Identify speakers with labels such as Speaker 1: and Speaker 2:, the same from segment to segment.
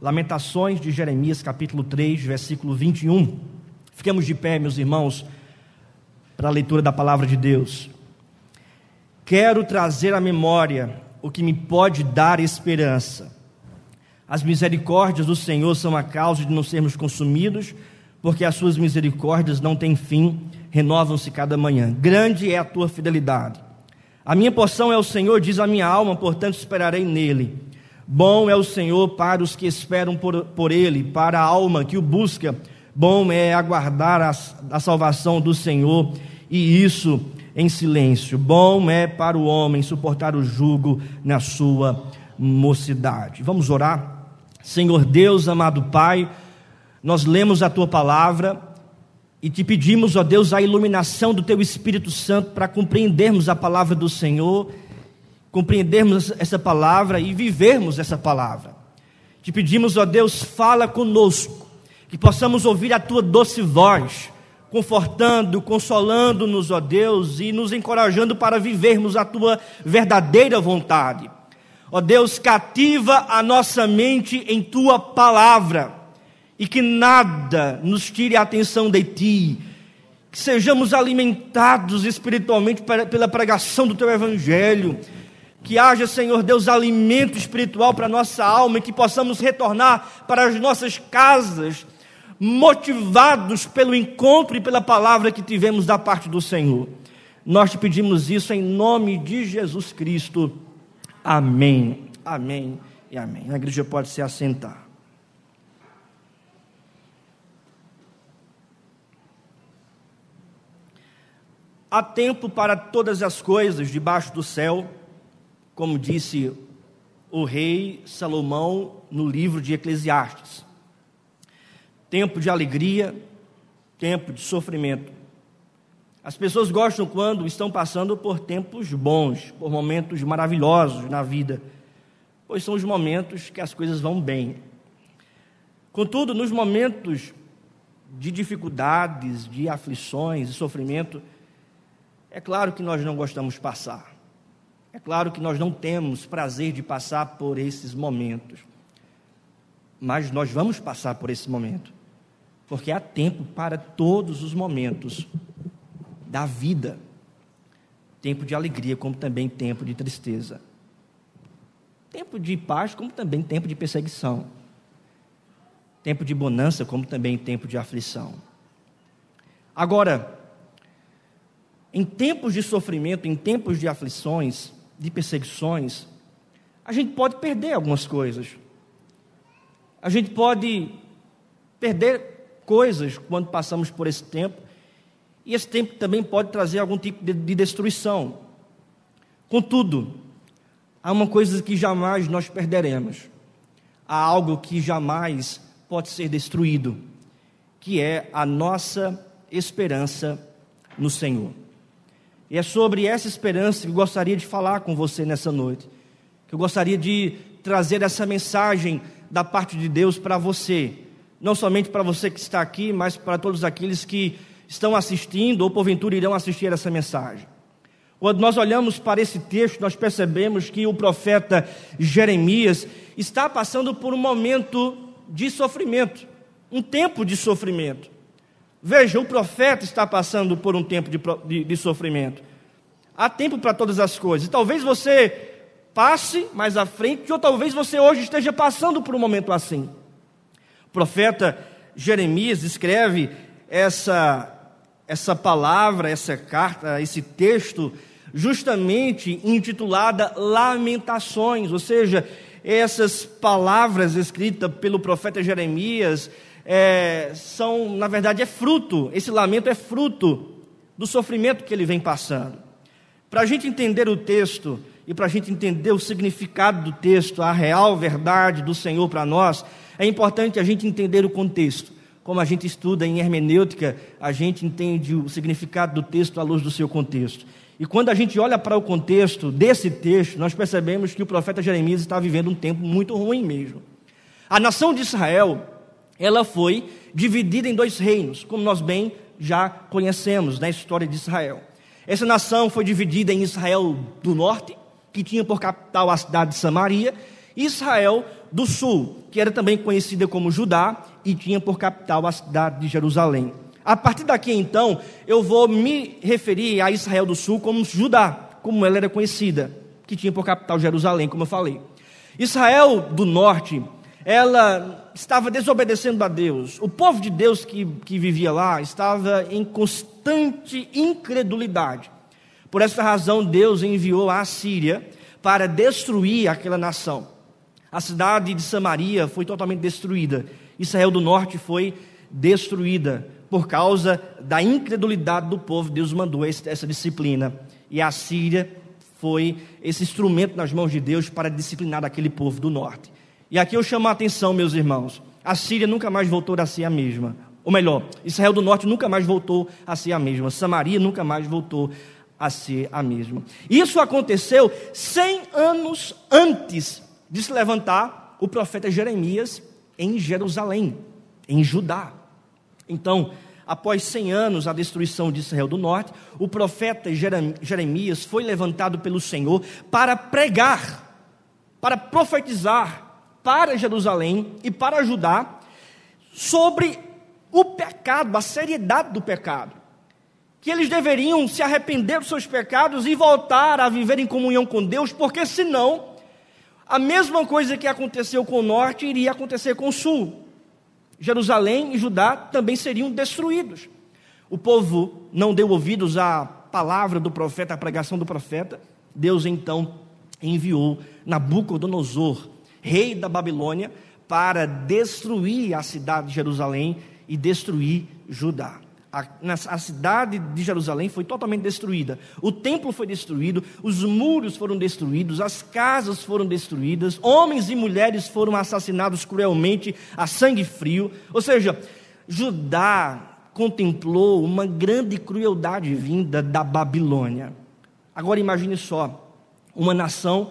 Speaker 1: Lamentações de Jeremias, capítulo 3, versículo 21. Fiquemos de pé, meus irmãos, para a leitura da palavra de Deus. Quero trazer à memória o que me pode dar esperança. As misericórdias do Senhor são a causa de não sermos consumidos, porque as suas misericórdias não têm fim, renovam-se cada manhã. Grande é a tua fidelidade. A minha porção é o Senhor, diz a minha alma, portanto esperarei nele. Bom é o Senhor para os que esperam por, por ele, para a alma que o busca. Bom é aguardar a, a salvação do Senhor, e isso em silêncio. Bom é para o homem suportar o jugo na sua mocidade. Vamos orar? Senhor Deus, amado Pai, nós lemos a tua palavra e te pedimos, ó Deus, a iluminação do teu Espírito Santo para compreendermos a palavra do Senhor, compreendermos essa palavra e vivermos essa palavra. Te pedimos, ó Deus, fala conosco, que possamos ouvir a tua doce voz, confortando, consolando-nos, ó Deus, e nos encorajando para vivermos a tua verdadeira vontade. Ó Deus, cativa a nossa mente em tua palavra e que nada nos tire a atenção de ti, que sejamos alimentados espiritualmente pela pregação do teu evangelho, que haja, Senhor Deus, alimento espiritual para nossa alma e que possamos retornar para as nossas casas, motivados pelo encontro e pela palavra que tivemos da parte do Senhor. Nós te pedimos isso em nome de Jesus Cristo. Amém. Amém e amém. A igreja pode se assentar. Há tempo para todas as coisas debaixo do céu, como disse o rei Salomão no livro de Eclesiastes. Tempo de alegria, tempo de sofrimento. As pessoas gostam quando estão passando por tempos bons, por momentos maravilhosos na vida, pois são os momentos que as coisas vão bem. Contudo, nos momentos de dificuldades, de aflições e sofrimento, é claro que nós não gostamos de passar. É claro que nós não temos prazer de passar por esses momentos. Mas nós vamos passar por esse momento. Porque há tempo para todos os momentos da vida. Tempo de alegria, como também tempo de tristeza. Tempo de paz, como também tempo de perseguição. Tempo de bonança, como também tempo de aflição. Agora, em tempos de sofrimento, em tempos de aflições, de perseguições, a gente pode perder algumas coisas. A gente pode perder coisas quando passamos por esse tempo, e esse tempo também pode trazer algum tipo de, de destruição. Contudo, há uma coisa que jamais nós perderemos, há algo que jamais pode ser destruído, que é a nossa esperança no Senhor. E é sobre essa esperança que eu gostaria de falar com você nessa noite. Que eu gostaria de trazer essa mensagem da parte de Deus para você. Não somente para você que está aqui, mas para todos aqueles que estão assistindo ou porventura irão assistir essa mensagem. Quando nós olhamos para esse texto, nós percebemos que o profeta Jeremias está passando por um momento de sofrimento, um tempo de sofrimento. Veja, o profeta está passando por um tempo de, de, de sofrimento. Há tempo para todas as coisas. Talvez você passe mais à frente, ou talvez você hoje esteja passando por um momento assim. O profeta Jeremias escreve essa, essa palavra, essa carta, esse texto, justamente intitulada Lamentações, ou seja, essas palavras escritas pelo profeta Jeremias é, são, na verdade, é fruto, esse lamento é fruto do sofrimento que ele vem passando. Para a gente entender o texto e para a gente entender o significado do texto, a real verdade do Senhor para nós, é importante a gente entender o contexto. Como a gente estuda em hermenêutica, a gente entende o significado do texto à luz do seu contexto. E quando a gente olha para o contexto desse texto, nós percebemos que o profeta Jeremias está vivendo um tempo muito ruim mesmo. A nação de Israel ela foi dividida em dois reinos, como nós bem já conhecemos na história de Israel. Essa nação foi dividida em Israel do norte, que tinha por capital a cidade de Samaria, Israel do Sul, que era também conhecida como Judá e tinha por capital a cidade de Jerusalém. A partir daqui então, eu vou me referir a Israel do Sul como Judá, como ela era conhecida, que tinha por capital Jerusalém, como eu falei. Israel do Norte, ela estava desobedecendo a Deus. O povo de Deus que, que vivia lá estava em constante incredulidade. Por essa razão, Deus enviou a Síria para destruir aquela nação. A cidade de Samaria foi totalmente destruída. Israel do norte foi destruída por causa da incredulidade do povo. Deus mandou essa disciplina. E a Síria foi esse instrumento nas mãos de Deus para disciplinar aquele povo do norte. E aqui eu chamo a atenção, meus irmãos. A Síria nunca mais voltou a ser a mesma. Ou melhor, Israel do norte nunca mais voltou a ser a mesma. Samaria nunca mais voltou a ser a mesma. Isso aconteceu 100 anos antes de se levantar o profeta Jeremias em Jerusalém, em Judá. Então, após 100 anos a destruição de Israel do Norte, o profeta Jeremias foi levantado pelo Senhor para pregar, para profetizar para Jerusalém e para Judá sobre o pecado, a seriedade do pecado que eles deveriam se arrepender dos seus pecados e voltar a viver em comunhão com Deus, porque senão a mesma coisa que aconteceu com o norte iria acontecer com o sul. Jerusalém e Judá também seriam destruídos. O povo não deu ouvidos à palavra do profeta, à pregação do profeta. Deus então enviou Nabucodonosor, rei da Babilônia, para destruir a cidade de Jerusalém e destruir Judá a, a, cidade de Jerusalém foi totalmente destruída. O templo foi destruído, os muros foram destruídos, as casas foram destruídas, homens e mulheres foram assassinados cruelmente a sangue frio. Ou seja, Judá contemplou uma grande crueldade vinda da Babilônia. Agora imagine só, uma nação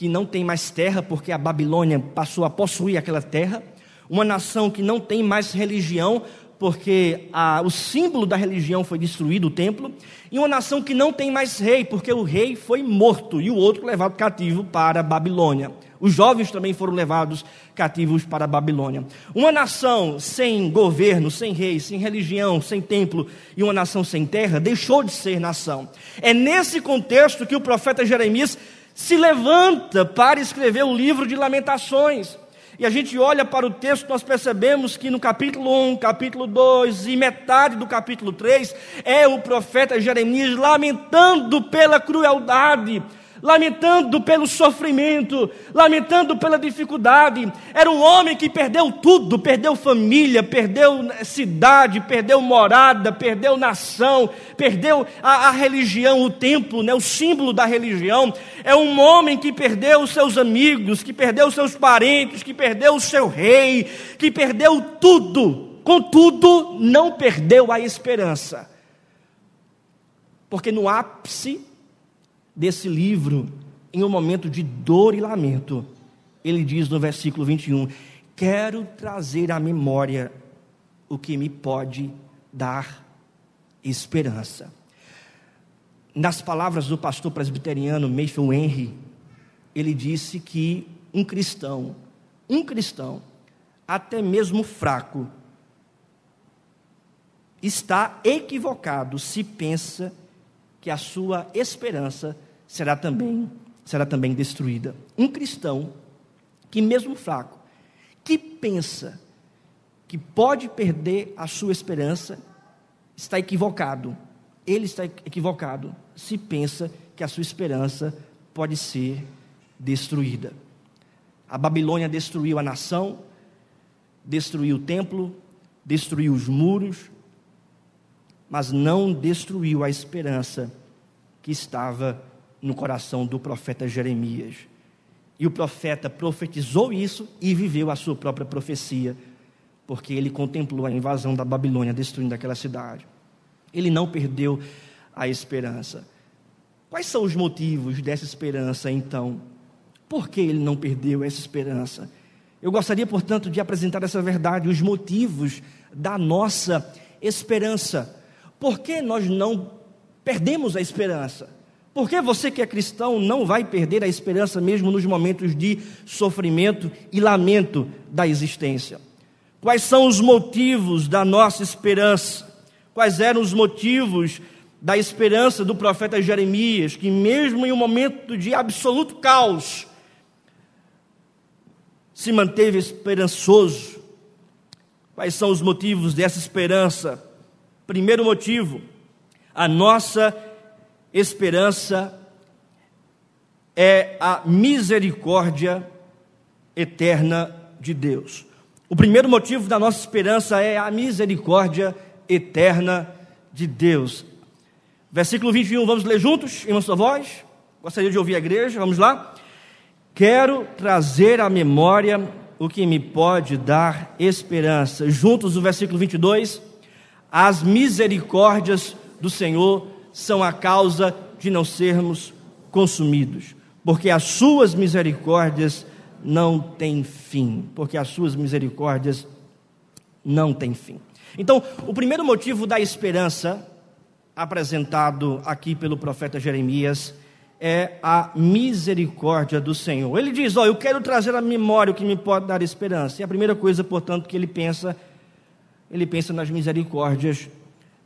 Speaker 1: que não tem mais terra porque a Babilônia passou a possuir aquela terra, uma nação que não tem mais religião porque a, o símbolo da religião foi destruído, o templo, e uma nação que não tem mais rei, porque o rei foi morto e o outro levado cativo para a Babilônia. Os jovens também foram levados cativos para a Babilônia. Uma nação sem governo, sem rei, sem religião, sem templo e uma nação sem terra deixou de ser nação. É nesse contexto que o profeta Jeremias se levanta para escrever o livro de Lamentações. E a gente olha para o texto, nós percebemos que no capítulo 1, capítulo 2 e metade do capítulo 3 é o profeta Jeremias lamentando pela crueldade, lamentando pelo sofrimento, lamentando pela dificuldade. Era um homem que perdeu tudo, perdeu família, perdeu cidade, perdeu morada, perdeu nação, perdeu a, a religião, o templo, né, o símbolo da religião. É um homem que perdeu seus amigos, que perdeu seus parentes, que perdeu o seu rei, que perdeu tudo. Contudo, não perdeu a esperança. Porque no ápice desse livro, em um momento de dor e lamento, ele diz no versículo 21: Quero trazer à memória o que me pode dar esperança. Nas palavras do pastor presbiteriano Mayfield Henry, ele disse que um cristão, um cristão, até mesmo fraco, está equivocado se pensa que a sua esperança será também será também destruída. Um cristão que mesmo fraco, que pensa que pode perder a sua esperança, está equivocado. Ele está equivocado se pensa que a sua esperança pode ser destruída. A Babilônia destruiu a nação, destruiu o templo, destruiu os muros, mas não destruiu a esperança que estava no coração do profeta Jeremias. E o profeta profetizou isso e viveu a sua própria profecia, porque ele contemplou a invasão da Babilônia, destruindo aquela cidade. Ele não perdeu a esperança. Quais são os motivos dessa esperança, então? Por que ele não perdeu essa esperança? Eu gostaria, portanto, de apresentar essa verdade, os motivos da nossa esperança. Por que nós não perdemos a esperança? Por que você que é cristão não vai perder a esperança mesmo nos momentos de sofrimento e lamento da existência? Quais são os motivos da nossa esperança? Quais eram os motivos da esperança do profeta Jeremias, que mesmo em um momento de absoluto caos, se manteve esperançoso? Quais são os motivos dessa esperança? Primeiro motivo, a nossa esperança é a misericórdia eterna de Deus. O primeiro motivo da nossa esperança é a misericórdia eterna de Deus. Versículo 21, vamos ler juntos em nossa voz? Gostaria de ouvir a igreja, vamos lá? Quero trazer à memória o que me pode dar esperança. Juntos, o versículo 22. As misericórdias do Senhor são a causa de não sermos consumidos, porque as suas misericórdias não têm fim, porque as suas misericórdias não têm fim. Então, o primeiro motivo da esperança apresentado aqui pelo profeta Jeremias é a misericórdia do Senhor. Ele diz: Ó, oh, eu quero trazer à memória o que me pode dar esperança. E a primeira coisa, portanto, que ele pensa, ele pensa nas misericórdias,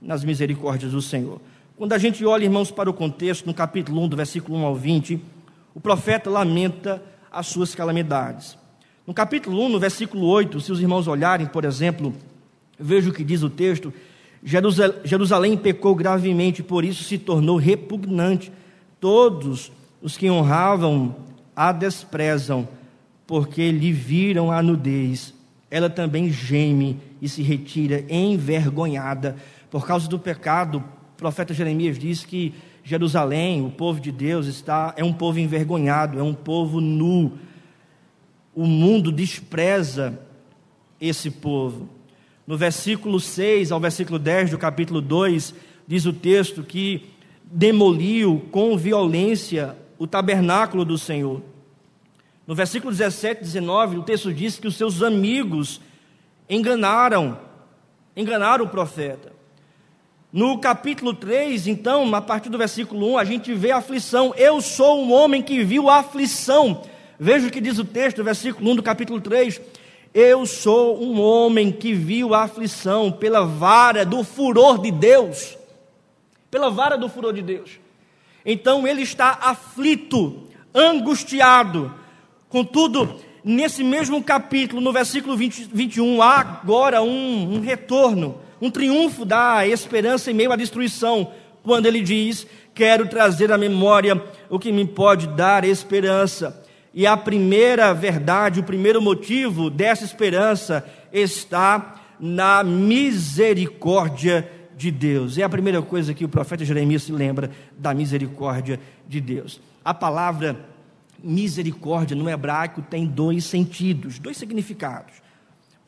Speaker 1: nas misericórdias do Senhor. Quando a gente olha, irmãos, para o contexto, no capítulo 1, do versículo 1 ao 20, o profeta lamenta as suas calamidades. No capítulo 1, no versículo 8, se os irmãos olharem, por exemplo, veja o que diz o texto: Jerusalém pecou gravemente, por isso se tornou repugnante. Todos os que honravam a desprezam, porque lhe viram a nudez. Ela também geme e se retira envergonhada por causa do pecado profeta Jeremias diz que Jerusalém, o povo de Deus, está é um povo envergonhado, é um povo nu. O mundo despreza esse povo. No versículo 6 ao versículo 10 do capítulo 2, diz o texto que demoliu com violência o tabernáculo do Senhor. No versículo 17 e 19, o texto diz que os seus amigos enganaram, enganaram o profeta. No capítulo 3, então, a partir do versículo 1, a gente vê a aflição. Eu sou um homem que viu a aflição. Veja o que diz o texto, versículo 1 do capítulo 3. Eu sou um homem que viu a aflição pela vara do furor de Deus. Pela vara do furor de Deus. Então ele está aflito, angustiado. Contudo, nesse mesmo capítulo, no versículo 20, 21, há agora um, um retorno um triunfo da esperança em meio à destruição, quando ele diz: Quero trazer à memória o que me pode dar esperança. E a primeira verdade, o primeiro motivo dessa esperança está na misericórdia de Deus. É a primeira coisa que o profeta Jeremias se lembra da misericórdia de Deus. A palavra misericórdia no hebraico tem dois sentidos, dois significados.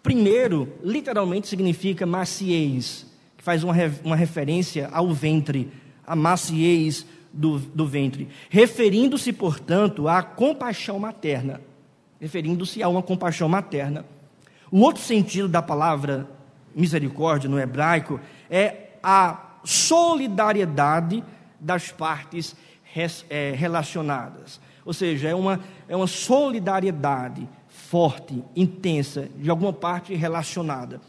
Speaker 1: Primeiro, literalmente significa maciez, que faz uma, uma referência ao ventre, a maciez do, do ventre, referindo-se, portanto, à compaixão materna. Referindo-se a uma compaixão materna. O outro sentido da palavra misericórdia no hebraico é a solidariedade das partes é, relacionadas. Ou seja, é uma, é uma solidariedade forte, intensa, de alguma parte relacionada.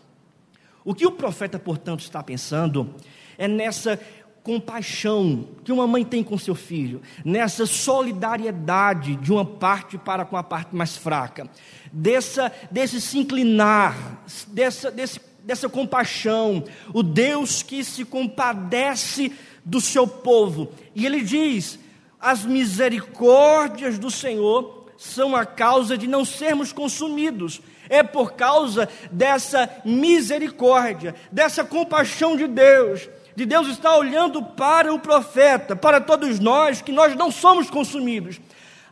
Speaker 1: O que o profeta, portanto, está pensando é nessa compaixão que uma mãe tem com seu filho, nessa solidariedade de uma parte para com a parte mais fraca, dessa, desse se inclinar, dessa, desse, dessa compaixão, o Deus que se compadece do seu povo. E ele diz: as misericórdias do Senhor são a causa de não sermos consumidos. É por causa dessa misericórdia, dessa compaixão de Deus, de Deus estar olhando para o profeta, para todos nós, que nós não somos consumidos.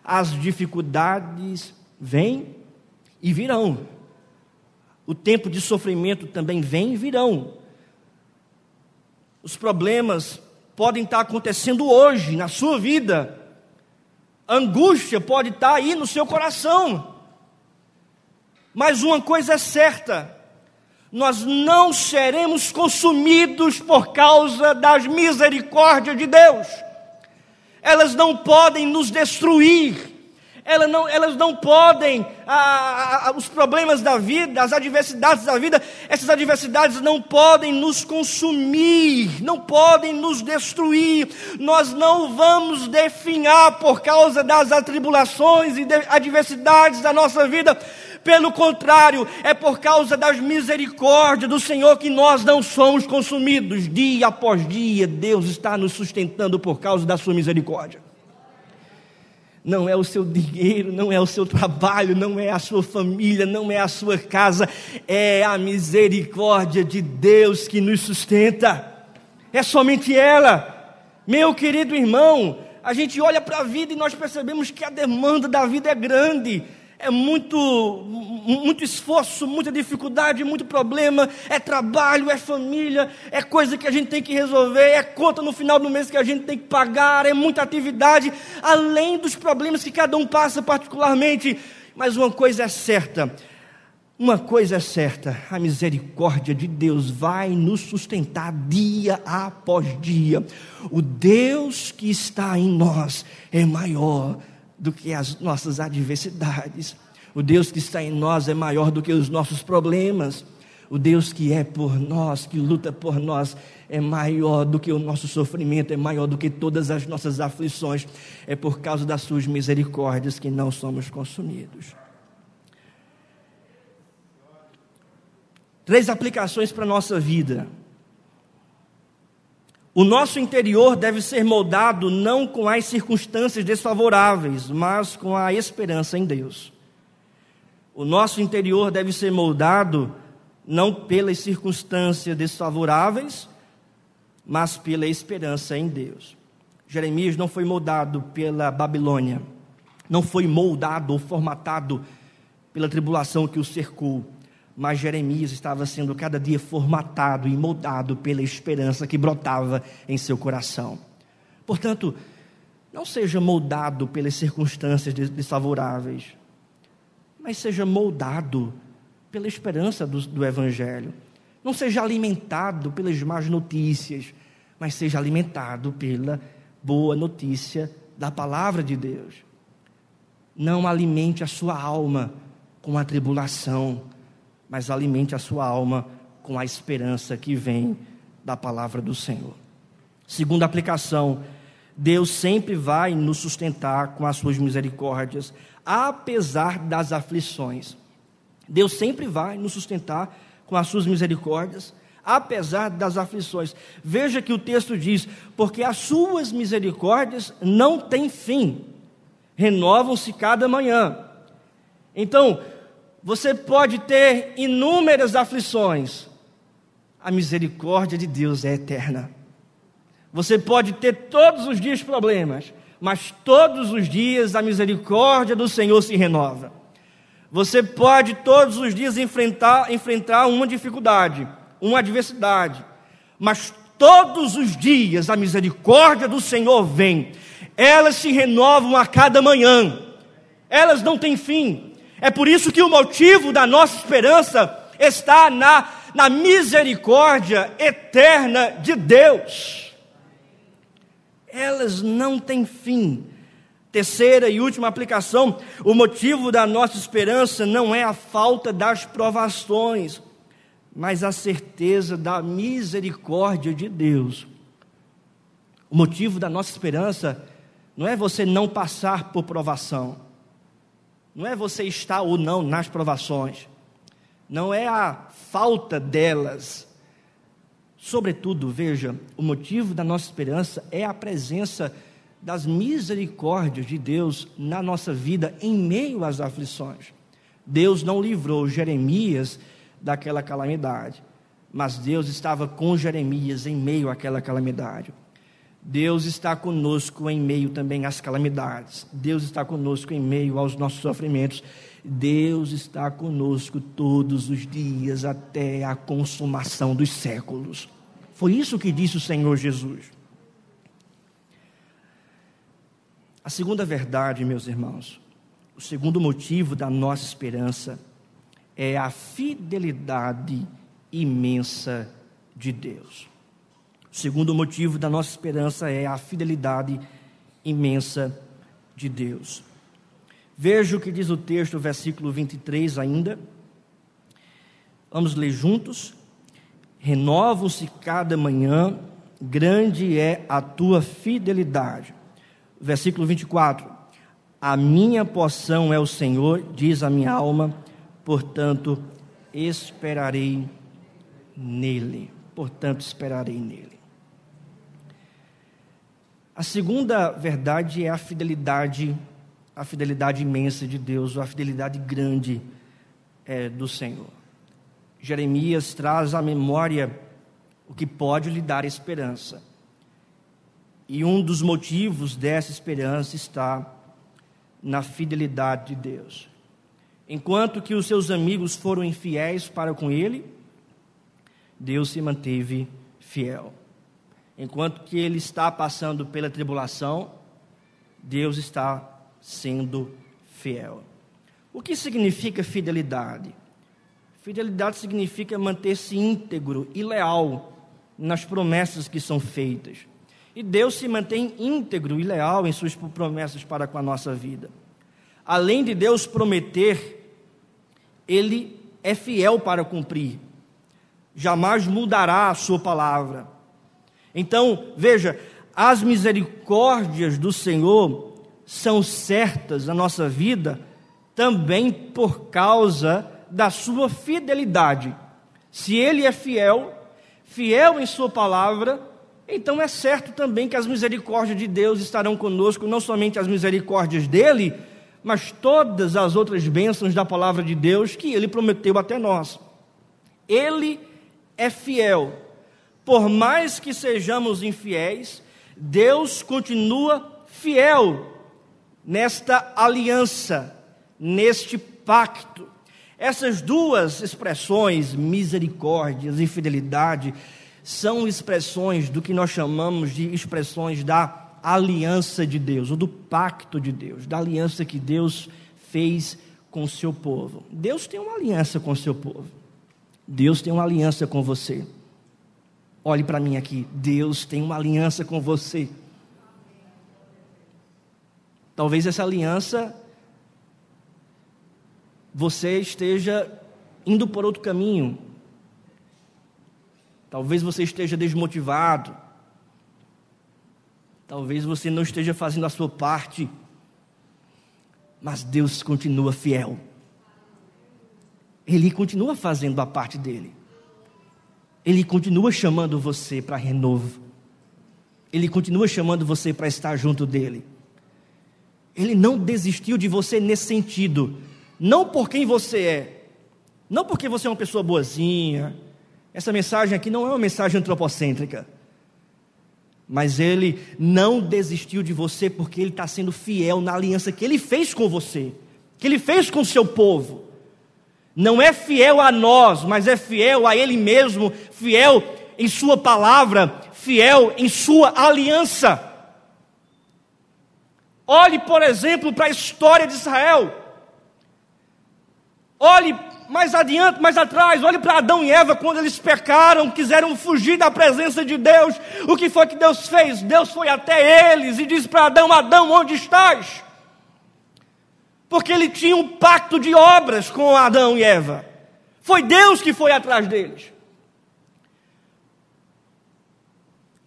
Speaker 1: As dificuldades vêm e virão. O tempo de sofrimento também vem e virão. Os problemas podem estar acontecendo hoje na sua vida, angústia pode estar aí no seu coração. Mas uma coisa é certa: nós não seremos consumidos por causa das misericórdias de Deus. elas não podem nos destruir elas não, elas não podem, ah, os problemas da vida, as adversidades da vida, essas adversidades não podem nos consumir, não podem nos destruir. Nós não vamos definhar por causa das atribulações e adversidades da nossa vida. Pelo contrário, é por causa das misericórdias do Senhor que nós não somos consumidos. Dia após dia, Deus está nos sustentando por causa da sua misericórdia não é o seu dinheiro, não é o seu trabalho, não é a sua família, não é a sua casa, é a misericórdia de Deus que nos sustenta. É somente ela. Meu querido irmão, a gente olha para a vida e nós percebemos que a demanda da vida é grande é muito, muito esforço, muita dificuldade, muito problema, é trabalho, é família, é coisa que a gente tem que resolver, é conta no final do mês que a gente tem que pagar, é muita atividade, além dos problemas que cada um passa particularmente. Mas uma coisa é certa, uma coisa é certa: a misericórdia de Deus vai nos sustentar dia após dia. O Deus que está em nós é maior do que as nossas adversidades. O Deus que está em nós é maior do que os nossos problemas. O Deus que é por nós, que luta por nós, é maior do que o nosso sofrimento, é maior do que todas as nossas aflições. É por causa das suas misericórdias que não somos consumidos. Três aplicações para a nossa vida. O nosso interior deve ser moldado não com as circunstâncias desfavoráveis, mas com a esperança em Deus. O nosso interior deve ser moldado não pelas circunstâncias desfavoráveis, mas pela esperança em Deus. Jeremias não foi moldado pela Babilônia, não foi moldado ou formatado pela tribulação que o cercou, mas Jeremias estava sendo cada dia formatado e moldado pela esperança que brotava em seu coração. Portanto, não seja moldado pelas circunstâncias desfavoráveis, mas seja moldado pela esperança do, do Evangelho. Não seja alimentado pelas más notícias, mas seja alimentado pela boa notícia da palavra de Deus. Não alimente a sua alma com a tribulação, mas alimente a sua alma com a esperança que vem da palavra do Senhor. Segunda aplicação, Deus sempre vai nos sustentar com as suas misericórdias, apesar das aflições. Deus sempre vai nos sustentar com as suas misericórdias, apesar das aflições. Veja que o texto diz: porque as suas misericórdias não têm fim, renovam-se cada manhã. Então, você pode ter inúmeras aflições, a misericórdia de Deus é eterna. Você pode ter todos os dias problemas, mas todos os dias a misericórdia do Senhor se renova. Você pode todos os dias enfrentar, enfrentar uma dificuldade, uma adversidade, mas todos os dias a misericórdia do Senhor vem. Elas se renovam a cada manhã. Elas não têm fim. É por isso que o motivo da nossa esperança está na, na misericórdia eterna de Deus. Elas não têm fim. Terceira e última aplicação: o motivo da nossa esperança não é a falta das provações, mas a certeza da misericórdia de Deus. O motivo da nossa esperança não é você não passar por provação, não é você estar ou não nas provações, não é a falta delas. Sobretudo, veja, o motivo da nossa esperança é a presença das misericórdias de Deus na nossa vida em meio às aflições. Deus não livrou Jeremias daquela calamidade, mas Deus estava com Jeremias em meio àquela calamidade. Deus está conosco em meio também às calamidades. Deus está conosco em meio aos nossos sofrimentos. Deus está conosco todos os dias até a consumação dos séculos. Foi isso que disse o Senhor Jesus. A segunda verdade, meus irmãos, o segundo motivo da nossa esperança é a fidelidade imensa de Deus. Segundo motivo da nossa esperança é a fidelidade imensa de Deus. Veja o que diz o texto, versículo 23 ainda. Vamos ler juntos. Renovam-se cada manhã, grande é a tua fidelidade. Versículo 24. A minha poção é o Senhor, diz a minha alma, portanto esperarei nele. Portanto esperarei nele. A segunda verdade é a fidelidade a fidelidade imensa de Deus, ou a fidelidade grande é, do Senhor. Jeremias traz à memória o que pode lhe dar esperança. E um dos motivos dessa esperança está na fidelidade de Deus. Enquanto que os seus amigos foram infiéis para com ele, Deus se manteve fiel. Enquanto que ele está passando pela tribulação, Deus está sendo fiel. O que significa fidelidade? Fidelidade significa manter-se íntegro e leal nas promessas que são feitas. E Deus se mantém íntegro e leal em suas promessas para com a nossa vida. Além de Deus prometer, Ele é fiel para cumprir. Jamais mudará a sua palavra. Então, veja, as misericórdias do Senhor são certas na nossa vida também por causa da sua fidelidade. Se ele é fiel, fiel em sua palavra, então é certo também que as misericórdias de Deus estarão conosco, não somente as misericórdias dele, mas todas as outras bênçãos da palavra de Deus que ele prometeu até nós. Ele é fiel. Por mais que sejamos infiéis, Deus continua fiel nesta aliança, neste pacto. Essas duas expressões, misericórdia e fidelidade, são expressões do que nós chamamos de expressões da aliança de Deus, ou do pacto de Deus, da aliança que Deus fez com o seu povo. Deus tem uma aliança com o seu povo. Deus tem uma aliança com você. Olhe para mim aqui. Deus tem uma aliança com você. Talvez essa aliança você esteja indo por outro caminho. Talvez você esteja desmotivado. Talvez você não esteja fazendo a sua parte. Mas Deus continua fiel. Ele continua fazendo a parte dele. Ele continua chamando você para renovo. Ele continua chamando você para estar junto dele. Ele não desistiu de você nesse sentido. Não por quem você é. Não porque você é uma pessoa boazinha. Essa mensagem aqui não é uma mensagem antropocêntrica. Mas ele não desistiu de você porque ele está sendo fiel na aliança que ele fez com você, que ele fez com o seu povo. Não é fiel a nós, mas é fiel a ele mesmo, fiel em sua palavra, fiel em sua aliança. Olhe, por exemplo, para a história de Israel. Olhe mais adiante, mais atrás, olhe para Adão e Eva quando eles pecaram, quiseram fugir da presença de Deus. O que foi que Deus fez? Deus foi até eles e disse para Adão: Adão, onde estás? Porque ele tinha um pacto de obras com Adão e Eva. Foi Deus que foi atrás deles.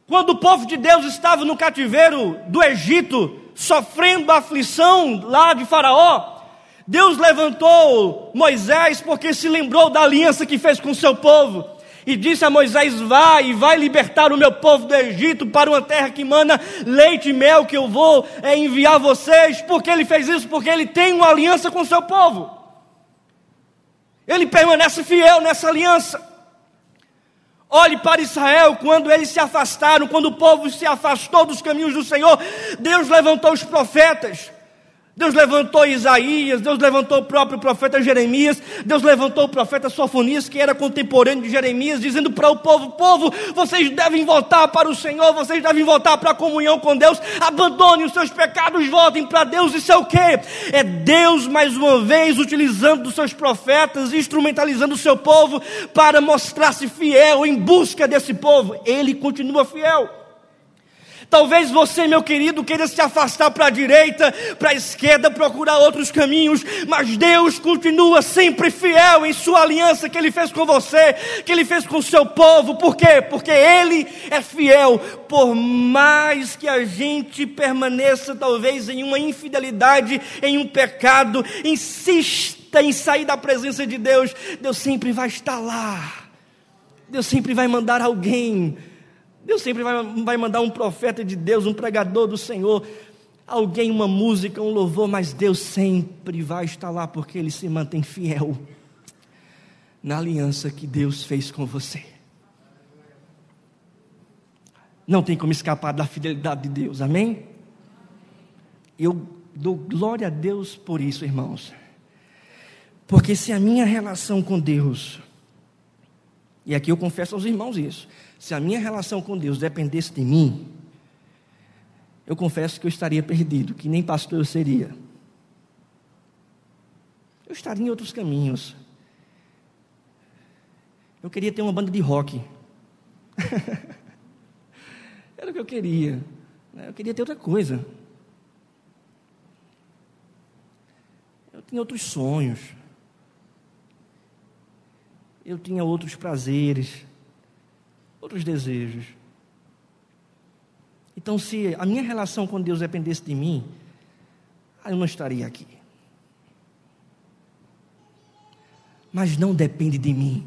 Speaker 1: Quando o povo de Deus estava no cativeiro do Egito, sofrendo a aflição lá de Faraó, Deus levantou Moisés porque se lembrou da aliança que fez com seu povo. E disse a Moisés: Vai e vai libertar o meu povo do Egito para uma terra que mana leite e mel, que eu vou é, enviar vocês. Porque ele fez isso? Porque ele tem uma aliança com o seu povo. Ele permanece fiel nessa aliança. Olhe para Israel, quando eles se afastaram, quando o povo se afastou dos caminhos do Senhor, Deus levantou os profetas. Deus levantou Isaías, Deus levantou o próprio profeta Jeremias, Deus levantou o profeta Sofonias, que era contemporâneo de Jeremias, dizendo para o povo: povo, vocês devem voltar para o Senhor, vocês devem voltar para a comunhão com Deus, abandonem os seus pecados, voltem para Deus. Isso é o que? É Deus, mais uma vez, utilizando os seus profetas, instrumentalizando o seu povo para mostrar-se fiel em busca desse povo. Ele continua fiel. Talvez você, meu querido, queira se afastar para a direita, para a esquerda, procurar outros caminhos, mas Deus continua sempre fiel em sua aliança que Ele fez com você, que Ele fez com o seu povo. Por quê? Porque Ele é fiel. Por mais que a gente permaneça, talvez, em uma infidelidade, em um pecado, insista em sair da presença de Deus, Deus sempre vai estar lá. Deus sempre vai mandar alguém Deus sempre vai, vai mandar um profeta de Deus, um pregador do Senhor, alguém, uma música, um louvor, mas Deus sempre vai estar lá porque Ele se mantém fiel na aliança que Deus fez com você. Não tem como escapar da fidelidade de Deus, amém? Eu dou glória a Deus por isso, irmãos. Porque se a minha relação com Deus, e aqui eu confesso aos irmãos isso, se a minha relação com Deus dependesse de mim, eu confesso que eu estaria perdido, que nem pastor eu seria. Eu estaria em outros caminhos. Eu queria ter uma banda de rock. Era o que eu queria. Eu queria ter outra coisa. Eu tinha outros sonhos. Eu tinha outros prazeres outros desejos. Então, se a minha relação com Deus dependesse de mim, eu não estaria aqui. Mas não depende de mim.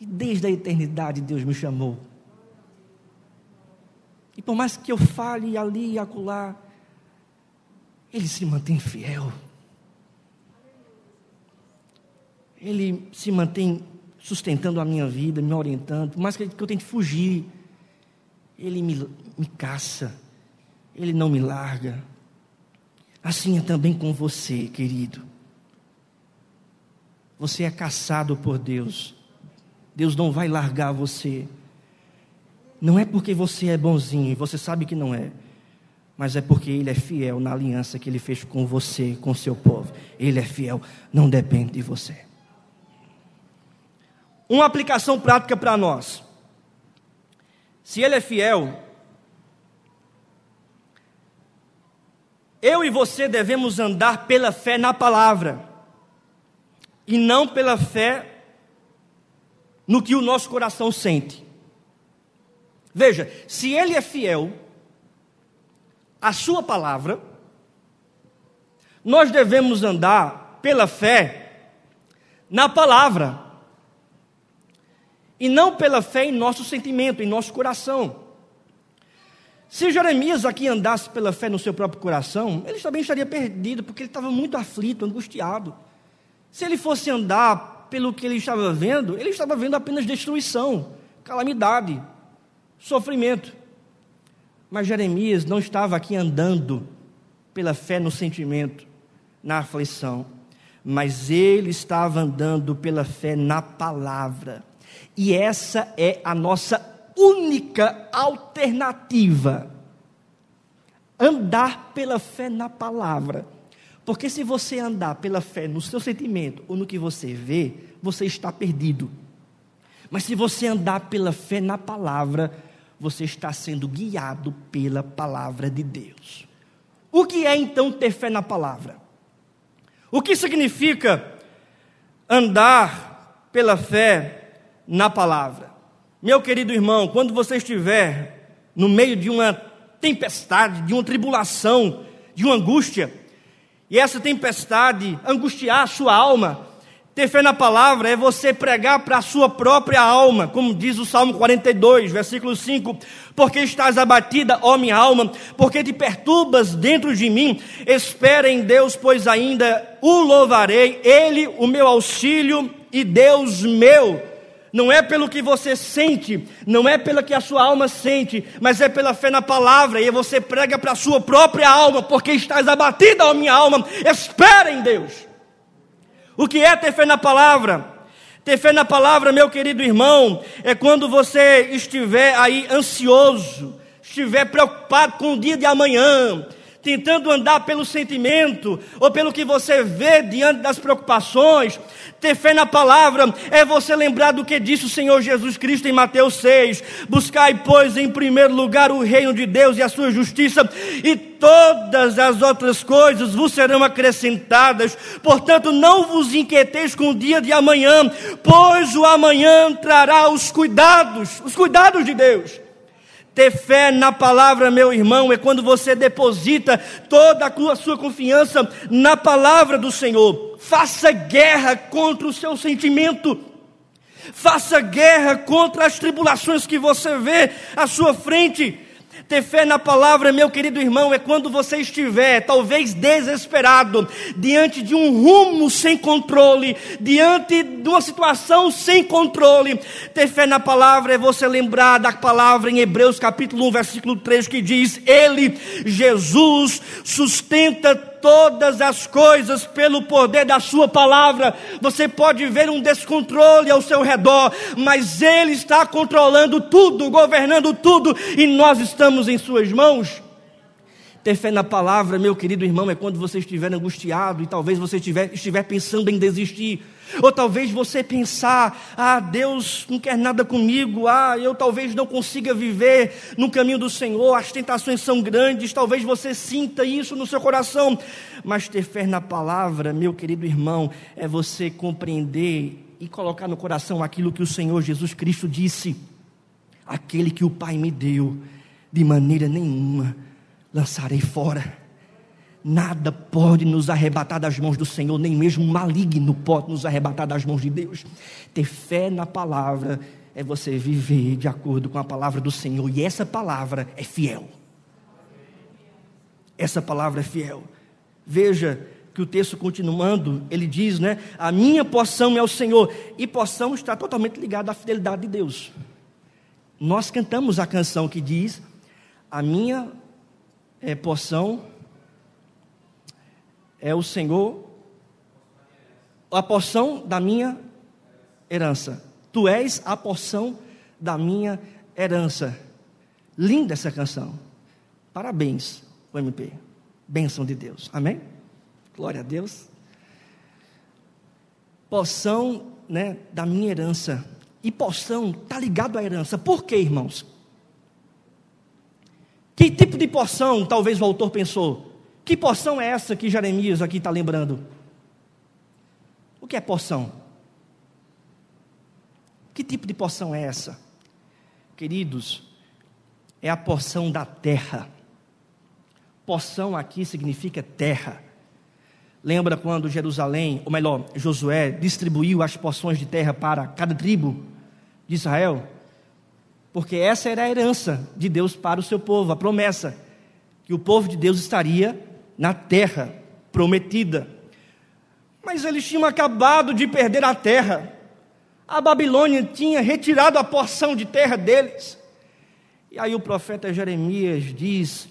Speaker 1: E desde a eternidade Deus me chamou. E por mais que eu fale ali e acolá, Ele se mantém fiel. Ele se mantém sustentando a minha vida, me orientando, por mais que eu tente fugir, Ele me, me caça, Ele não me larga. Assim é também com você, querido. Você é caçado por Deus, Deus não vai largar você. Não é porque você é bonzinho, você sabe que não é, mas é porque Ele é fiel na aliança que Ele fez com você, com seu povo. Ele é fiel, não depende de você. Uma aplicação prática para nós. Se Ele é fiel, eu e você devemos andar pela fé na palavra, e não pela fé no que o nosso coração sente. Veja, se Ele é fiel à Sua palavra, nós devemos andar pela fé na palavra e não pela fé em nosso sentimento, em nosso coração. Se Jeremias aqui andasse pela fé no seu próprio coração, ele também estaria perdido, porque ele estava muito aflito, angustiado. Se ele fosse andar pelo que ele estava vendo, ele estava vendo apenas destruição, calamidade, sofrimento. Mas Jeremias não estava aqui andando pela fé no sentimento, na aflição, mas ele estava andando pela fé na palavra. E essa é a nossa única alternativa. Andar pela fé na palavra. Porque se você andar pela fé no seu sentimento ou no que você vê, você está perdido. Mas se você andar pela fé na palavra, você está sendo guiado pela palavra de Deus. O que é então ter fé na palavra? O que significa andar pela fé na palavra. Meu querido irmão, quando você estiver no meio de uma tempestade, de uma tribulação, de uma angústia, e essa tempestade angustiar a sua alma, ter fé na palavra é você pregar para a sua própria alma, como diz o Salmo 42, versículo 5: Porque estás abatida, ó minha alma, porque te perturbas dentro de mim, espera em Deus, pois ainda o louvarei, Ele, o meu auxílio e Deus meu não é pelo que você sente, não é pelo que a sua alma sente, mas é pela fé na palavra, e você prega para a sua própria alma, porque estás abatida, ó minha alma, espera em Deus. O que é ter fé na palavra? Ter fé na palavra, meu querido irmão, é quando você estiver aí ansioso, estiver preocupado com o dia de amanhã, tentando andar pelo sentimento ou pelo que você vê diante das preocupações. Ter fé na palavra é você lembrar do que disse o Senhor Jesus Cristo em Mateus 6: Buscai, pois, em primeiro lugar o reino de Deus e a sua justiça, e todas as outras coisas vos serão acrescentadas. Portanto, não vos inquieteis com o dia de amanhã, pois o amanhã trará os cuidados, os cuidados de Deus. Ter fé na palavra, meu irmão, é quando você deposita toda a sua confiança na palavra do Senhor. Faça guerra contra o seu sentimento. Faça guerra contra as tribulações que você vê à sua frente. Ter fé na palavra, meu querido irmão, é quando você estiver, talvez desesperado, diante de um rumo sem controle, diante de uma situação sem controle. Ter fé na palavra é você lembrar da palavra em Hebreus capítulo 1, versículo 3, que diz: Ele, Jesus, sustenta todas as coisas pelo poder da Sua palavra. Você pode ver um descontrole ao seu redor, mas Ele está controlando tudo, governando tudo, e nós estamos em Suas mãos. Ter fé na palavra, meu querido irmão, é quando você estiver angustiado e talvez você estiver, estiver pensando em desistir. Ou talvez você pensar, ah, Deus não quer nada comigo, ah, eu talvez não consiga viver no caminho do Senhor, as tentações são grandes, talvez você sinta isso no seu coração. Mas ter fé na palavra, meu querido irmão, é você compreender e colocar no coração aquilo que o Senhor Jesus Cristo disse: aquele que o Pai me deu, de maneira nenhuma lançarei fora. Nada pode nos arrebatar das mãos do Senhor, nem mesmo maligno pode nos arrebatar das mãos de Deus. Ter fé na palavra é você viver de acordo com a palavra do Senhor, e essa palavra é fiel. Essa palavra é fiel. Veja que o texto continuando, ele diz, né? A minha porção é o Senhor, e porção está totalmente ligada à fidelidade de Deus. Nós cantamos a canção que diz: A minha é, porção é o Senhor, a porção da minha herança. Tu és a porção da minha herança. Linda essa canção. Parabéns, o MP. Bênção de Deus. Amém? Glória a Deus. Porção né, da minha herança. E porção está ligado à herança. Por quê, irmãos? Que tipo de porção talvez o autor pensou? Que porção é essa que Jeremias aqui está lembrando? O que é porção? Que tipo de porção é essa? Queridos, é a porção da terra. Porção aqui significa terra. Lembra quando Jerusalém, ou melhor, Josué, distribuiu as porções de terra para cada tribo de Israel? Porque essa era a herança de Deus para o seu povo, a promessa que o povo de Deus estaria na terra prometida. Mas eles tinham acabado de perder a terra. A Babilônia tinha retirado a porção de terra deles. E aí o profeta Jeremias diz: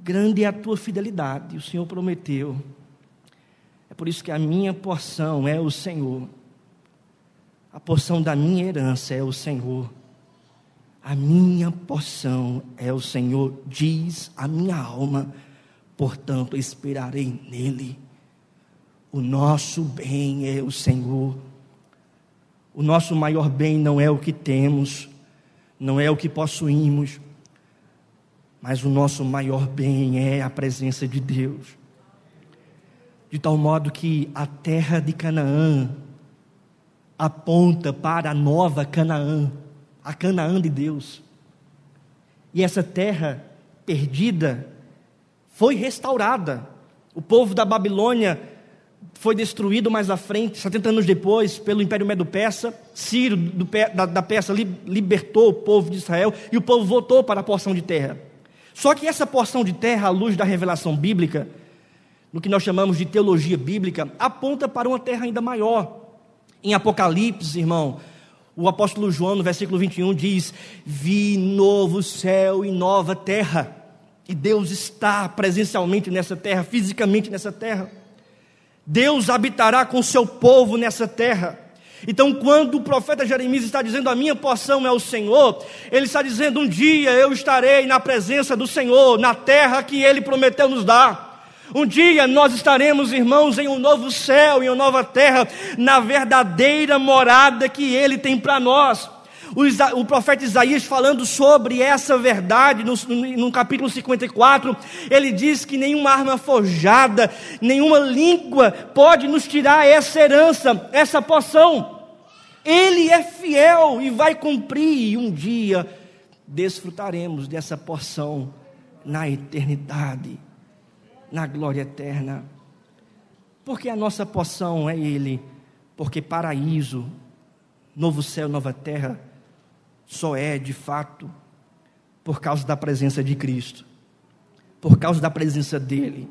Speaker 1: Grande é a tua fidelidade, o Senhor prometeu. É por isso que a minha porção é o Senhor. A porção da minha herança é o Senhor. A minha porção é o Senhor, diz a minha alma portanto esperarei nele. O nosso bem é o Senhor. O nosso maior bem não é o que temos, não é o que possuímos, mas o nosso maior bem é a presença de Deus. De tal modo que a terra de Canaã aponta para a nova Canaã, a Canaã de Deus. E essa terra perdida foi restaurada. O povo da Babilônia foi destruído mais à frente, 70 anos depois, pelo Império Medo-Persa. Ciro, do, da, da Persa, libertou o povo de Israel e o povo voltou para a porção de terra. Só que essa porção de terra, à luz da revelação bíblica, no que nós chamamos de teologia bíblica, aponta para uma terra ainda maior. Em Apocalipse, irmão, o apóstolo João, no versículo 21, diz: Vi novo céu e nova terra e Deus está presencialmente nessa terra, fisicamente nessa terra. Deus habitará com seu povo nessa terra. Então, quando o profeta Jeremias está dizendo a minha porção é o Senhor, ele está dizendo um dia eu estarei na presença do Senhor, na terra que ele prometeu nos dar. Um dia nós estaremos, irmãos, em um novo céu, em uma nova terra, na verdadeira morada que ele tem para nós. O, profeta Isaías falando sobre essa verdade, no, no, capítulo 54, ele diz que nenhuma arma forjada, nenhuma língua pode nos tirar essa herança, essa porção. Ele é fiel e vai cumprir, e um dia desfrutaremos dessa porção na eternidade, na glória eterna. Porque a nossa porção é Ele, porque paraíso, novo céu, nova terra, só é de fato por causa da presença de Cristo, por causa da presença dEle.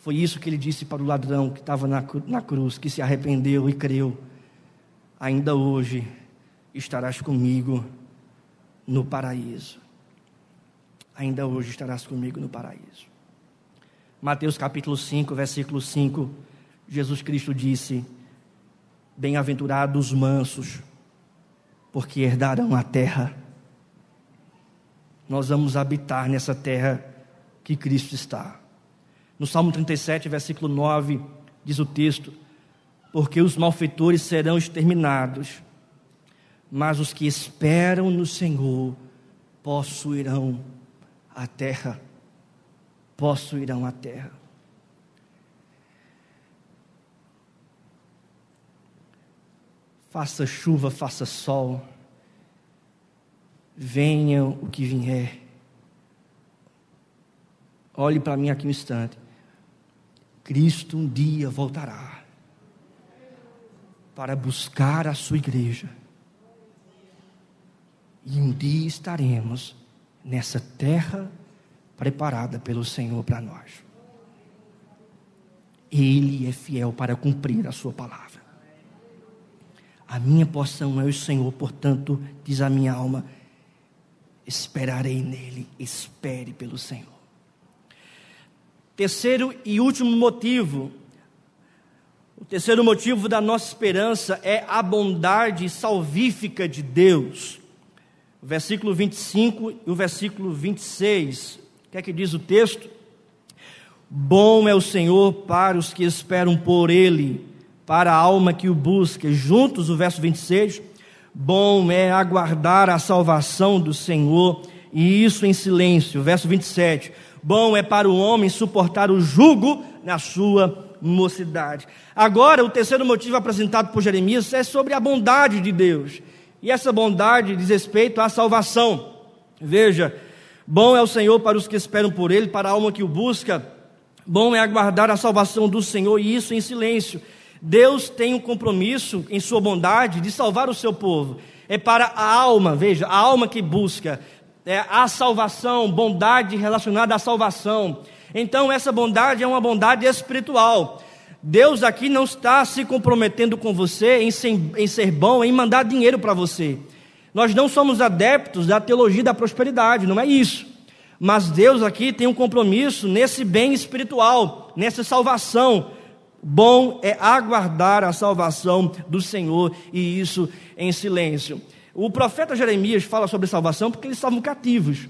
Speaker 1: Foi isso que ele disse para o ladrão que estava na, na cruz, que se arrependeu e creu ainda hoje estarás comigo no paraíso. Ainda hoje estarás comigo no paraíso. Mateus capítulo 5, versículo 5, Jesus Cristo disse: Bem-aventurados os mansos, porque herdarão a terra. Nós vamos habitar nessa terra que Cristo está. No Salmo 37, versículo 9, diz o texto: porque os malfeitores serão exterminados, mas os que esperam no Senhor possuirão a terra. Possuirão a terra. Faça chuva, faça sol, venha o que vier. Olhe para mim aqui um instante. Cristo um dia voltará para buscar a sua igreja. E um dia estaremos nessa terra preparada pelo Senhor para nós. Ele é fiel para cumprir a sua palavra. A minha porção é o Senhor, portanto, diz a minha alma, esperarei nele, espere pelo Senhor. Terceiro e último motivo o terceiro motivo da nossa esperança é a bondade salvífica de Deus. O versículo 25 e o versículo 26. O que é que diz o texto? Bom é o Senhor para os que esperam por Ele, para a alma que o busca. Juntos, o verso 26. Bom é aguardar a salvação do Senhor, e isso em silêncio. Verso 27. Bom é para o homem suportar o jugo na sua mocidade. Agora, o terceiro motivo apresentado por Jeremias é sobre a bondade de Deus. E essa bondade diz respeito à salvação. Veja, bom é o Senhor para os que esperam por Ele, para a alma que o busca. Bom é aguardar a salvação do Senhor, e isso em silêncio. Deus tem um compromisso em sua bondade de salvar o seu povo. É para a alma, veja, a alma que busca. É a salvação, bondade relacionada à salvação. Então, essa bondade é uma bondade espiritual. Deus aqui não está se comprometendo com você em ser, em ser bom, em mandar dinheiro para você. Nós não somos adeptos da teologia da prosperidade, não é isso. Mas Deus aqui tem um compromisso nesse bem espiritual, nessa salvação. Bom é aguardar a salvação do Senhor e isso em silêncio. O profeta Jeremias fala sobre salvação porque eles estavam cativos.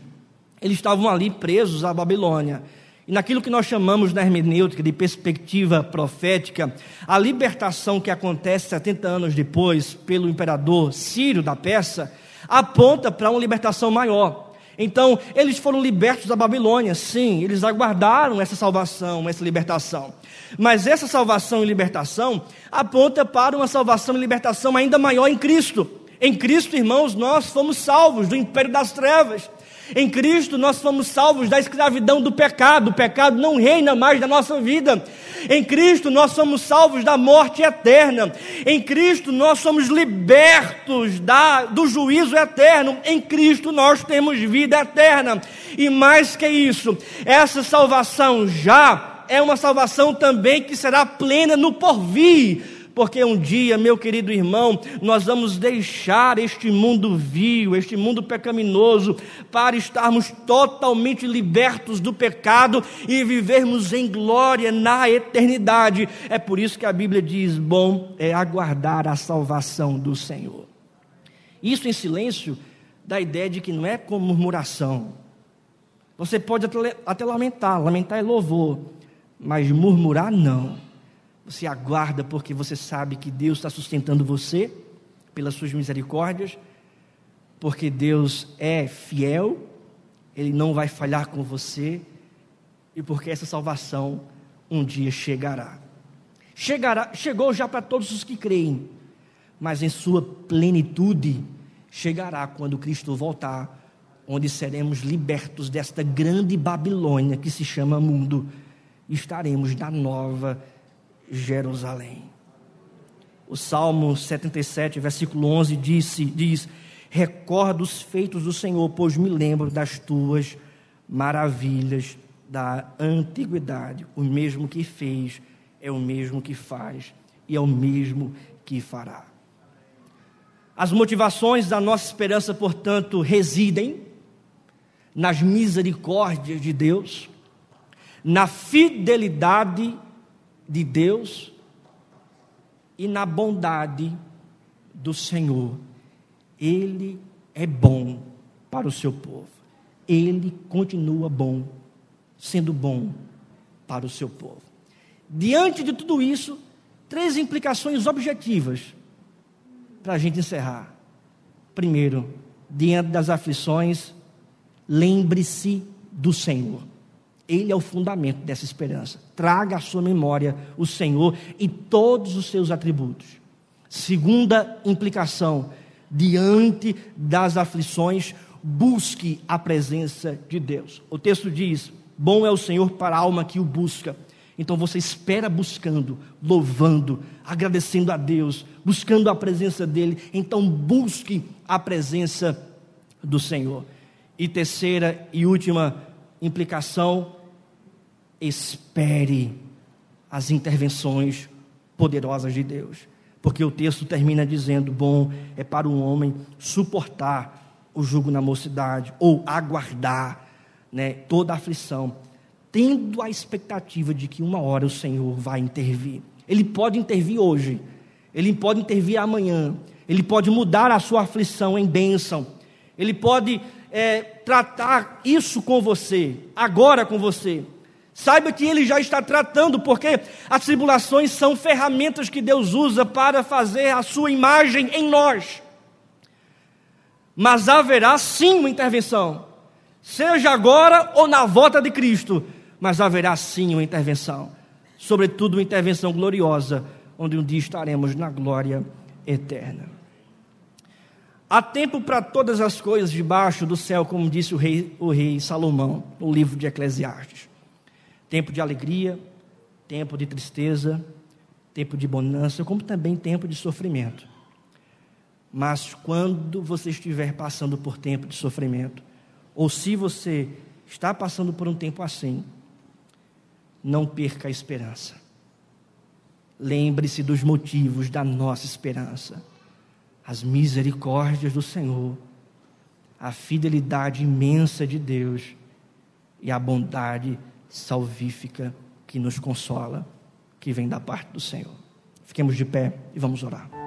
Speaker 1: Eles estavam ali presos à Babilônia. E naquilo que nós chamamos na hermenêutica de perspectiva profética, a libertação que acontece 70 anos depois pelo imperador Círio da Pérsia aponta para uma libertação maior. Então, eles foram libertos da Babilônia, sim, eles aguardaram essa salvação, essa libertação. Mas essa salvação e libertação aponta para uma salvação e libertação ainda maior em Cristo. Em Cristo, irmãos, nós fomos salvos do império das trevas. Em Cristo nós fomos salvos da escravidão do pecado, o pecado não reina mais na nossa vida. Em Cristo nós somos salvos da morte eterna. Em Cristo nós somos libertos da, do juízo eterno. Em Cristo nós temos vida eterna. E mais que isso, essa salvação já é uma salvação também que será plena no porvir porque um dia, meu querido irmão, nós vamos deixar este mundo vil, este mundo pecaminoso, para estarmos totalmente libertos do pecado e vivermos em glória na eternidade. É por isso que a Bíblia diz: bom é aguardar a salvação do Senhor. Isso em silêncio dá a ideia de que não é com murmuração. Você pode até lamentar, lamentar é louvor, mas murmurar não. Você aguarda porque você sabe que Deus está sustentando você pelas suas misericórdias, porque Deus é fiel, Ele não vai falhar com você, e porque essa salvação um dia chegará. Chegará, chegou já para todos os que creem, mas em sua plenitude chegará quando Cristo voltar, onde seremos libertos desta grande Babilônia que se chama mundo, estaremos na nova Jerusalém. O Salmo 77, versículo 11 disse, diz: Recordo os feitos do Senhor, pois me lembro das tuas maravilhas da antiguidade. O mesmo que fez é o mesmo que faz e é o mesmo que fará. As motivações da nossa esperança, portanto, residem nas misericórdias de Deus, na fidelidade de Deus e na bondade do Senhor. Ele é bom para o seu povo. Ele continua bom, sendo bom para o seu povo. Diante de tudo isso, três implicações objetivas para a gente encerrar. Primeiro, diante das aflições, lembre-se do Senhor. Ele é o fundamento dessa esperança. Traga à sua memória o Senhor e todos os seus atributos. Segunda implicação, diante das aflições, busque a presença de Deus. O texto diz: Bom é o Senhor para a alma que o busca. Então você espera buscando, louvando, agradecendo a Deus, buscando a presença dEle. Então busque a presença do Senhor. E terceira e última implicação, espere as intervenções poderosas de Deus. Porque o texto termina dizendo: bom é para um homem suportar o jugo na mocidade, ou aguardar né, toda a aflição, tendo a expectativa de que uma hora o Senhor vai intervir. Ele pode intervir hoje, ele pode intervir amanhã, ele pode mudar a sua aflição em bênção, ele pode é, tratar isso com você, agora com você. Saiba que Ele já está tratando, porque as tribulações são ferramentas que Deus usa para fazer a sua imagem em nós. Mas haverá sim uma intervenção, seja agora ou na volta de Cristo, mas haverá sim uma intervenção, sobretudo uma intervenção gloriosa, onde um dia estaremos na glória eterna. Há tempo para todas as coisas debaixo do céu, como disse o rei, o rei Salomão, no livro de Eclesiastes. Tempo de alegria, tempo de tristeza, tempo de bonança, como também tempo de sofrimento. Mas quando você estiver passando por tempo de sofrimento, ou se você está passando por um tempo assim, não perca a esperança. Lembre-se dos motivos da nossa esperança as misericórdias do Senhor, a fidelidade imensa de Deus e a bondade salvífica que nos consola, que vem da parte do Senhor. Fiquemos de pé e vamos orar.